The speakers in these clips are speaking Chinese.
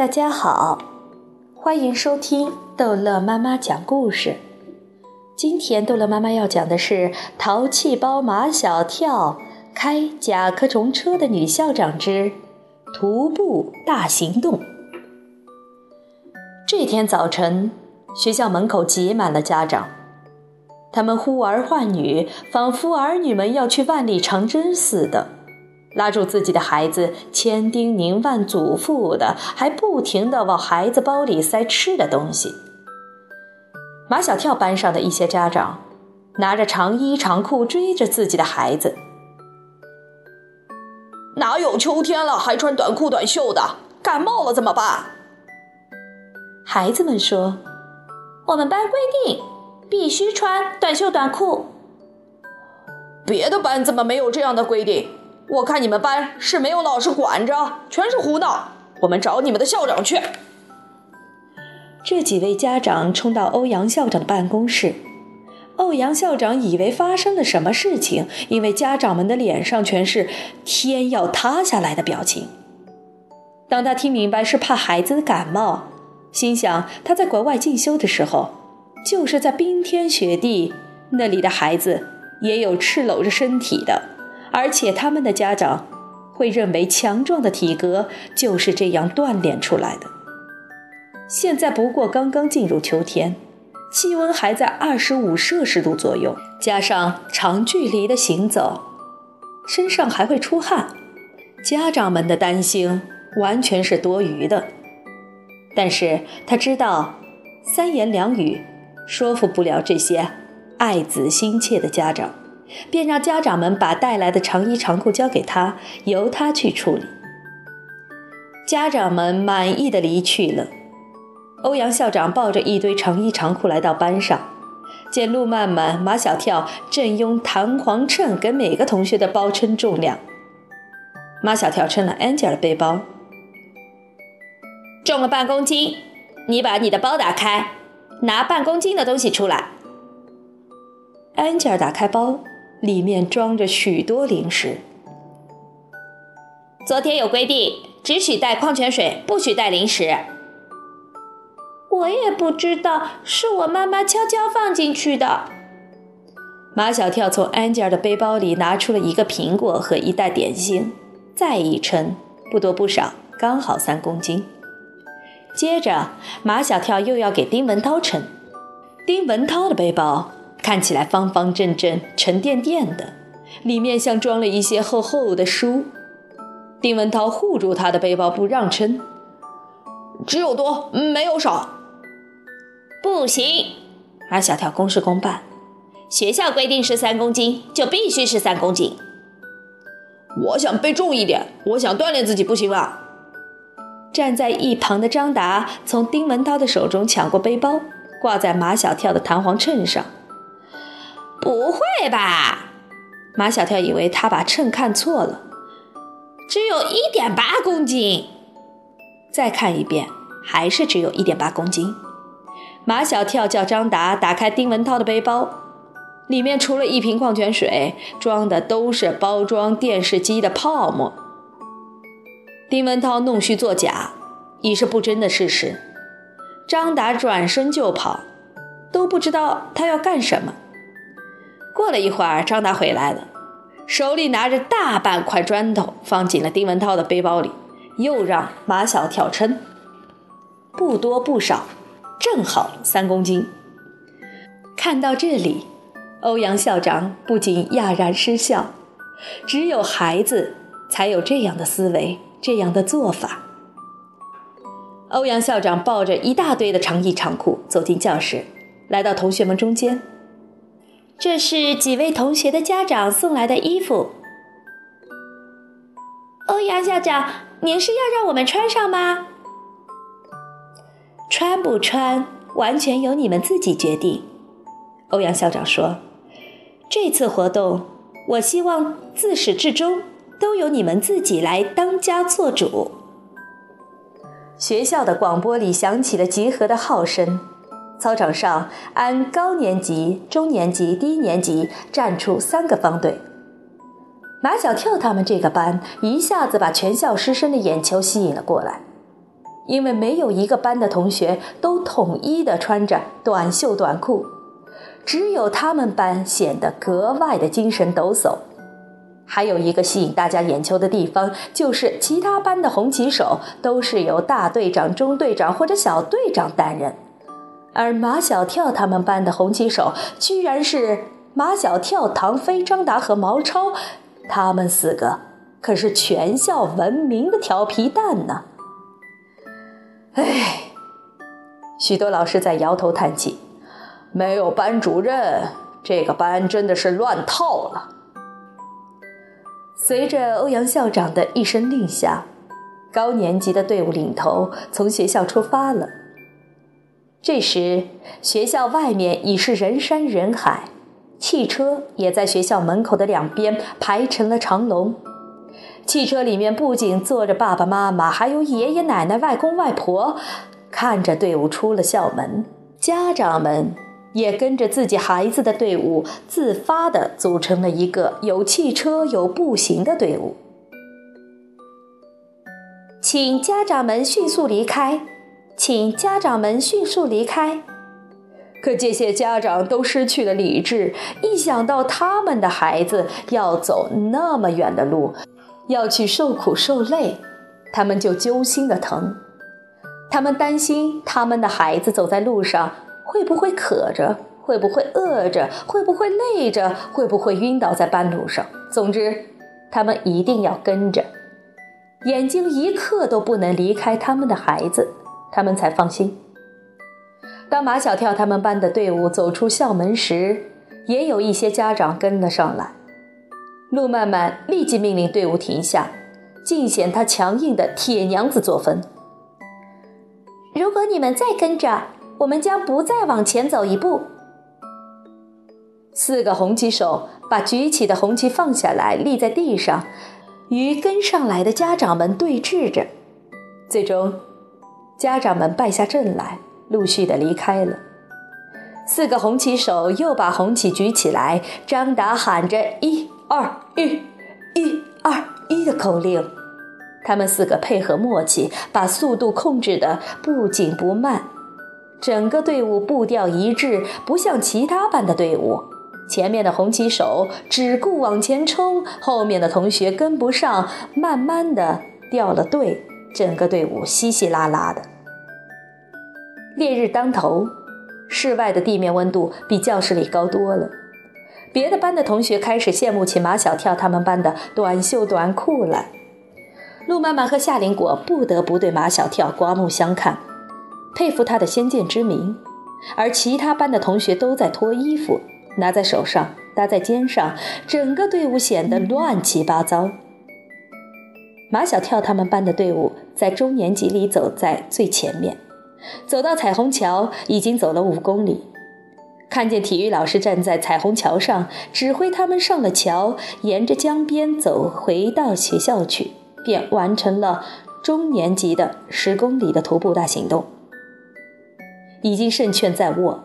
大家好，欢迎收听逗乐妈妈讲故事。今天逗乐妈妈要讲的是《淘气包马小跳开甲壳虫车的女校长之徒步大行动》。这天早晨，学校门口挤满了家长，他们呼儿唤女，仿佛儿女们要去万里长征似的。拉住自己的孩子，千叮咛万嘱咐的，还不停地往孩子包里塞吃的东西。马小跳班上的一些家长拿着长衣长裤追着自己的孩子：“哪有秋天了还穿短裤短袖的？感冒了怎么办？”孩子们说：“我们班规定必须穿短袖短裤。”别的班怎么没有这样的规定？我看你们班是没有老师管着，全是胡闹。我们找你们的校长去。这几位家长冲到欧阳校长的办公室，欧阳校长以为发生了什么事情，因为家长们的脸上全是天要塌下来的表情。当他听明白是怕孩子的感冒，心想他在国外进修的时候，就是在冰天雪地，那里的孩子也有赤裸着身体的。而且他们的家长会认为强壮的体格就是这样锻炼出来的。现在不过刚刚进入秋天，气温还在二十五摄氏度左右，加上长距离的行走，身上还会出汗，家长们的担心完全是多余的。但是他知道，三言两语说服不了这些爱子心切的家长。便让家长们把带来的长衣长裤交给他，由他去处理。家长们满意的离去了。欧阳校长抱着一堆长衣长裤来到班上，见路漫漫、马小跳正用弹簧秤给每个同学的包称重量。马小跳称了 Angel 的背包，重了半公斤。你把你的包打开，拿半公斤的东西出来。Angel 打开包。里面装着许多零食。昨天有规定，只许带矿泉水，不许带零食。我也不知道，是我妈妈悄悄放进去的。马小跳从安吉尔的背包里拿出了一个苹果和一袋点心，再一称，不多不少，刚好三公斤。接着，马小跳又要给丁文涛称。丁文涛的背包。看起来方方正正、沉甸甸的，里面像装了一些厚厚的书。丁文涛护住他的背包，不让称，只有多没有少。不行，马小跳公事公办，学校规定是三公斤，就必须是三公斤。我想背重一点，我想锻炼自己，不行吗？站在一旁的张达从丁文涛的手中抢过背包，挂在马小跳的弹簧秤上。不会吧？马小跳以为他把秤看错了，只有一点八公斤。再看一遍，还是只有一点八公斤。马小跳叫张达打开丁文涛的背包，里面除了一瓶矿泉水，装的都是包装电视机的泡沫。丁文涛弄虚作假，已是不争的事实。张达转身就跑，都不知道他要干什么。过了一会儿，张达回来了，手里拿着大半块砖头，放进了丁文涛的背包里，又让马小跳称，不多不少，正好三公斤。看到这里，欧阳校长不禁哑然失笑，只有孩子才有这样的思维，这样的做法。欧阳校长抱着一大堆的长衣长裤走进教室，来到同学们中间。这是几位同学的家长送来的衣服。欧阳校长，您是要让我们穿上吗？穿不穿，完全由你们自己决定。欧阳校长说：“这次活动，我希望自始至终都由你们自己来当家做主。”学校的广播里响起了集合的号声。操场上按高年级、中年级、低年级站出三个方队。马小跳他们这个班一下子把全校师生的眼球吸引了过来。因为没有一个班的同学都统一的穿着短袖短裤，只有他们班显得格外的精神抖擞。还有一个吸引大家眼球的地方，就是其他班的红旗手都是由大队长、中队长或者小队长担任，而马小跳他们班的红旗手居然是马小跳、唐飞、张达和毛超，他们四个可是全校闻名的调皮蛋呢。唉，许多老师在摇头叹气，没有班主任，这个班真的是乱套了。随着欧阳校长的一声令下，高年级的队伍领头从学校出发了。这时，学校外面已是人山人海，汽车也在学校门口的两边排成了长龙。汽车里面不仅坐着爸爸妈妈，还有爷爷奶奶、外公外婆，看着队伍出了校门，家长们。也跟着自己孩子的队伍，自发地组成了一个有汽车有步行的队伍。请家长们迅速离开，请家长们迅速离开。可这些家长都失去了理智，一想到他们的孩子要走那么远的路，要去受苦受累，他们就揪心的疼。他们担心他们的孩子走在路上。会不会渴着？会不会饿着？会不会累着？会不会晕倒在半路上？总之，他们一定要跟着，眼睛一刻都不能离开他们的孩子，他们才放心。当马小跳他们班的队伍走出校门时，也有一些家长跟了上来。陆曼曼立即命令队伍停下，尽显他强硬的铁娘子作风。如果你们再跟着，我们将不再往前走一步。四个红旗手把举起的红旗放下来，立在地上，与跟上来的家长们对峙着。最终，家长们败下阵来，陆续的离开了。四个红旗手又把红旗举起来，张达喊着“一二一，一二一”的口令。他们四个配合默契，把速度控制的不紧不慢。整个队伍步调一致，不像其他班的队伍。前面的红旗手只顾往前冲，后面的同学跟不上，慢慢的掉了队。整个队伍稀稀拉拉的。烈日当头，室外的地面温度比教室里高多了。别的班的同学开始羡慕起马小跳他们班的短袖短裤来。陆妈妈和夏林果不得不对马小跳刮目相看。佩服他的先见之明，而其他班的同学都在脱衣服，拿在手上，搭在肩上，整个队伍显得乱七八糟。马小跳他们班的队伍在中年级里走在最前面，走到彩虹桥已经走了五公里，看见体育老师站在彩虹桥上指挥他们上了桥，沿着江边走回到学校去，便完成了中年级的十公里的徒步大行动。已经胜券在握，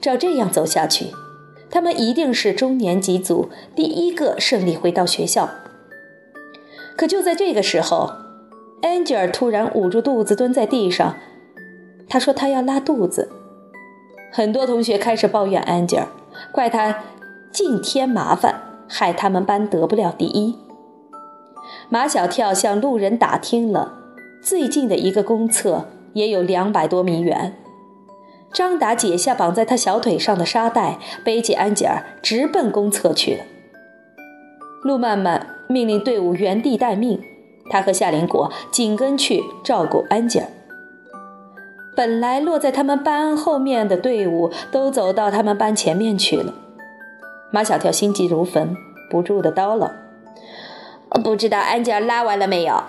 照这样走下去，他们一定是中年级组第一个胜利回到学校。可就在这个时候，安吉尔突然捂住肚子蹲在地上，他说他要拉肚子。很多同学开始抱怨安吉尔，怪他净添麻烦，害他们班得不了第一。马小跳向路人打听了，最近的一个公厕也有两百多米远。张达解下绑在他小腿上的沙袋，背起安吉尔，直奔公厕去了。路漫漫命令队伍原地待命，他和夏林果紧跟去照顾安吉尔。本来落在他们班后面的队伍都走到他们班前面去了。马小跳心急如焚，不住的叨唠：“不知道安吉尔拉完了没有？”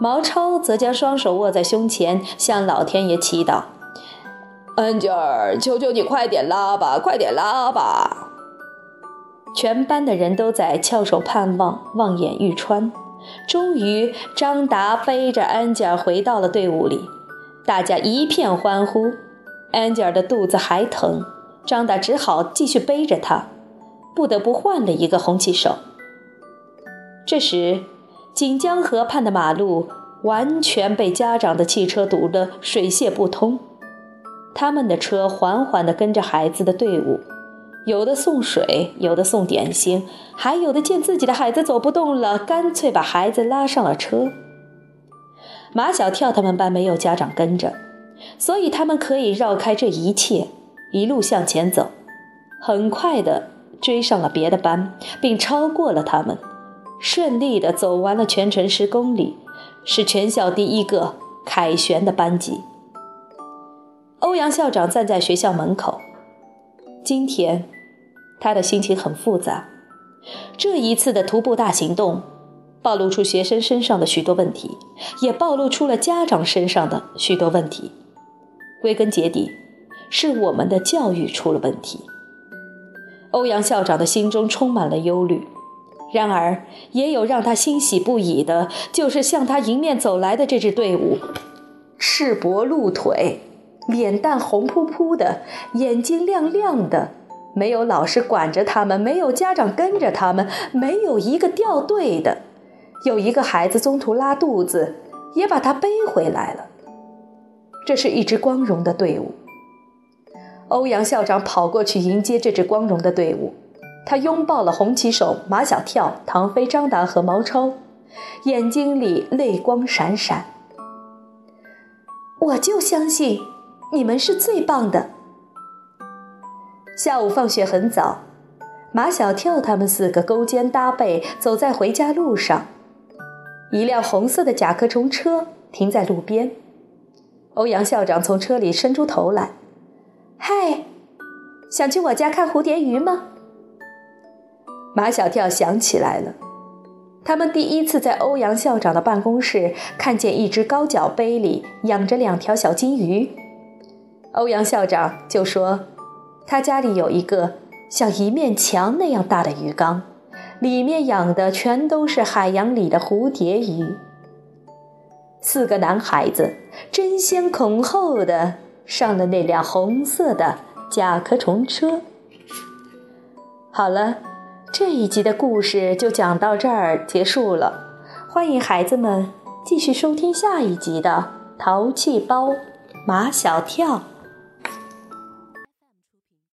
毛超则将双手握在胸前，向老天爷祈祷。安吉尔，求求你快点拉吧，快点拉吧！全班的人都在翘首盼望，望眼欲穿。终于，张达背着安吉尔回到了队伍里，大家一片欢呼。安吉尔的肚子还疼，张达只好继续背着他，不得不换了一个红旗手。这时，锦江河畔的马路完全被家长的汽车堵得水泄不通。他们的车缓缓地跟着孩子的队伍，有的送水，有的送点心，还有的见自己的孩子走不动了，干脆把孩子拉上了车。马小跳他们班没有家长跟着，所以他们可以绕开这一切，一路向前走，很快的追上了别的班，并超过了他们，顺利的走完了全程十公里，是全校第一个凯旋的班级。欧阳校长站在学校门口，今天他的心情很复杂。这一次的徒步大行动，暴露出学生身上的许多问题，也暴露出了家长身上的许多问题。归根结底，是我们的教育出了问题。欧阳校长的心中充满了忧虑，然而也有让他欣喜不已的，就是向他迎面走来的这支队伍，赤膊露腿。脸蛋红扑扑的，眼睛亮亮的，没有老师管着他们，没有家长跟着他们，没有一个掉队的。有一个孩子中途拉肚子，也把他背回来了。这是一支光荣的队伍。欧阳校长跑过去迎接这支光荣的队伍，他拥抱了红旗手马小跳、唐飞、张达和毛超，眼睛里泪光闪闪。我就相信。你们是最棒的。下午放学很早，马小跳他们四个勾肩搭背走在回家路上，一辆红色的甲壳虫车停在路边。欧阳校长从车里伸出头来：“嗨，想去我家看蝴蝶鱼吗？”马小跳想起来了，他们第一次在欧阳校长的办公室看见一只高脚杯里养着两条小金鱼。欧阳校长就说：“他家里有一个像一面墙那样大的鱼缸，里面养的全都是海洋里的蝴蝶鱼。”四个男孩子争先恐后的上了那辆红色的甲壳虫车。好了，这一集的故事就讲到这儿结束了。欢迎孩子们继续收听下一集的《淘气包马小跳》。